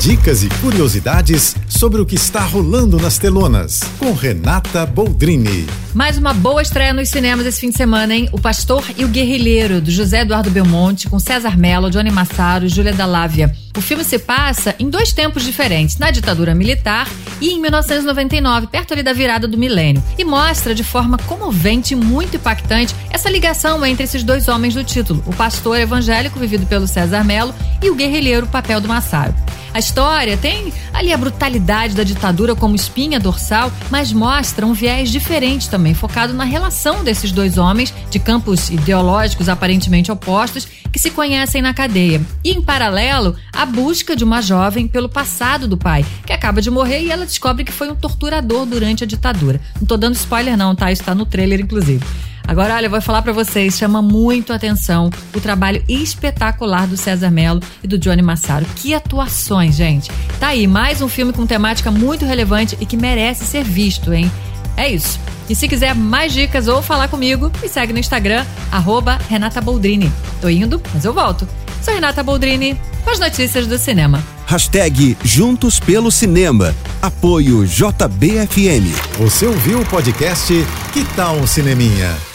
Dicas e curiosidades sobre o que está rolando nas telonas, com Renata Boldrini. Mais uma boa estreia nos cinemas esse fim de semana, hein? O Pastor e o Guerrilheiro, do José Eduardo Belmonte, com César Mello, Johnny Massaro e Júlia Dalávia. O filme se passa em dois tempos diferentes, na ditadura militar e em 1999, perto ali da virada do milênio, e mostra de forma comovente e muito impactante essa ligação entre esses dois homens do título, o pastor evangélico vivido pelo César Mello e o guerrilheiro, papel do Massaro. A história tem ali a brutalidade da ditadura como espinha dorsal, mas mostra um viés diferente também, focado na relação desses dois homens de campos ideológicos aparentemente opostos que se conhecem na cadeia. E em paralelo, a busca de uma jovem pelo passado do pai, que acaba de morrer e ela descobre que foi um torturador durante a ditadura. Não tô dando spoiler não, tá? Isso tá no trailer inclusive. Agora, olha, eu vou falar para vocês, chama muito a atenção o trabalho espetacular do César Mello e do Johnny Massaro. Que atuações, gente. Tá aí, mais um filme com temática muito relevante e que merece ser visto, hein? É isso. E se quiser mais dicas ou falar comigo, me segue no Instagram, arroba Renata Boldrini. Tô indo, mas eu volto. Sou Renata Boldrini, com as notícias do cinema. Hashtag Juntos pelo Cinema. Apoio JBFM. Você ouviu o podcast Que Tal um Cineminha?